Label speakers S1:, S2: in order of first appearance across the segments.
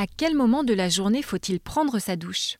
S1: À quel moment de la journée faut-il prendre sa douche?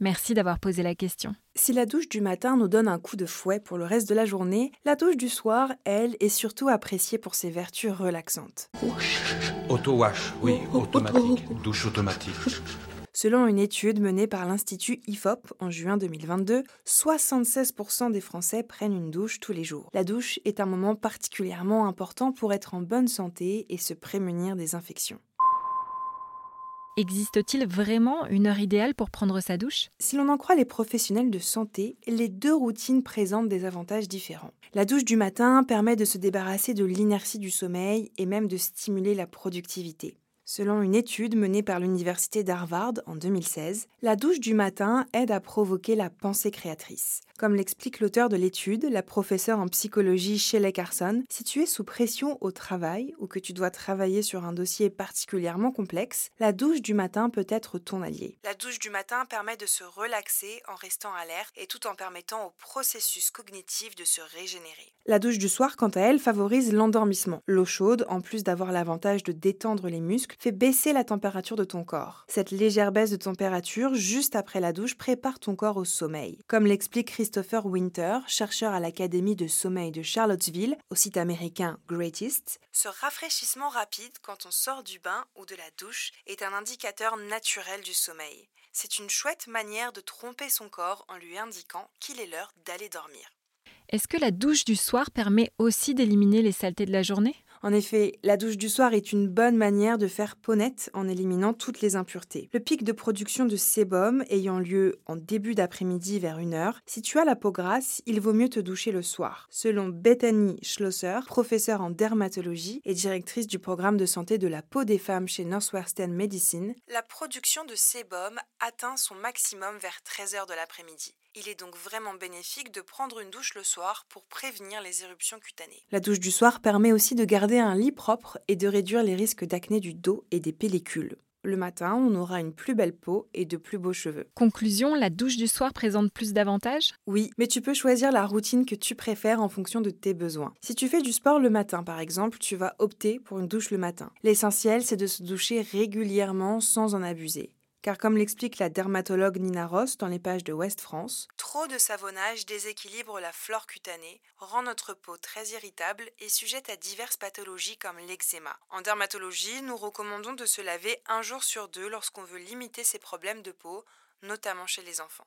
S1: Merci d'avoir posé la question.
S2: Si la douche du matin nous donne un coup de fouet pour le reste de la journée, la douche du soir, elle, est surtout appréciée pour ses vertus relaxantes.
S3: Auto-wash, oui, automatique. Douche automatique.
S2: Selon une étude menée par l'Institut IFOP en juin 2022, 76% des Français prennent une douche tous les jours. La douche est un moment particulièrement important pour être en bonne santé et se prémunir des infections.
S1: Existe-t-il vraiment une heure idéale pour prendre sa douche?
S2: Si l'on en croit les professionnels de santé, les deux routines présentent des avantages différents. La douche du matin permet de se débarrasser de l'inertie du sommeil et même de stimuler la productivité. Selon une étude menée par l'Université d'Harvard en 2016, la douche du matin aide à provoquer la pensée créatrice. Comme l'explique l'auteur de l'étude, la professeure en psychologie Shelley Carson, si tu es sous pression au travail ou que tu dois travailler sur un dossier particulièrement complexe, la douche du matin peut être ton allié. La douche du matin permet de se relaxer en restant alerte et tout en permettant au processus cognitif de se régénérer. La douche du soir, quant à elle, favorise l'endormissement. L'eau chaude, en plus d'avoir l'avantage de détendre les muscles, fait baisser la température de ton corps. Cette légère baisse de température juste après la douche prépare ton corps au sommeil. Comme l'explique Christopher Winter, chercheur à l'Académie de sommeil de Charlottesville, au site américain Greatest, ce rafraîchissement rapide quand on sort du bain ou de la douche est un indicateur naturel du sommeil. C'est une chouette manière de tromper son corps en lui indiquant qu'il est l'heure d'aller dormir.
S1: Est-ce que la douche du soir permet aussi d'éliminer les saletés de la journée?
S2: En effet, la douche du soir est une bonne manière de faire peau nette en éliminant toutes les impuretés. Le pic de production de sébum ayant lieu en début d'après-midi vers 1h, si tu as la peau grasse, il vaut mieux te doucher le soir. Selon Bethany Schlosser, professeure en dermatologie et directrice du programme de santé de la peau des femmes chez Northwestern Medicine, la production de sébum atteint son maximum vers 13h de l'après-midi. Il est donc vraiment bénéfique de prendre une douche le soir pour prévenir les éruptions cutanées. La douche du soir permet aussi de garder un lit propre et de réduire les risques d'acné du dos et des pellicules. Le matin, on aura une plus belle peau et de plus beaux cheveux.
S1: Conclusion, la douche du soir présente plus d'avantages?
S2: Oui, mais tu peux choisir la routine que tu préfères en fonction de tes besoins. Si tu fais du sport le matin, par exemple, tu vas opter pour une douche le matin. L'essentiel, c'est de se doucher régulièrement sans en abuser. Car comme l'explique la dermatologue Nina Ross dans les pages de West France, trop de savonnage déséquilibre la flore cutanée, rend notre peau très irritable et sujette à diverses pathologies comme l'eczéma. En dermatologie, nous recommandons de se laver un jour sur deux lorsqu'on veut limiter ces problèmes de peau, notamment chez les enfants.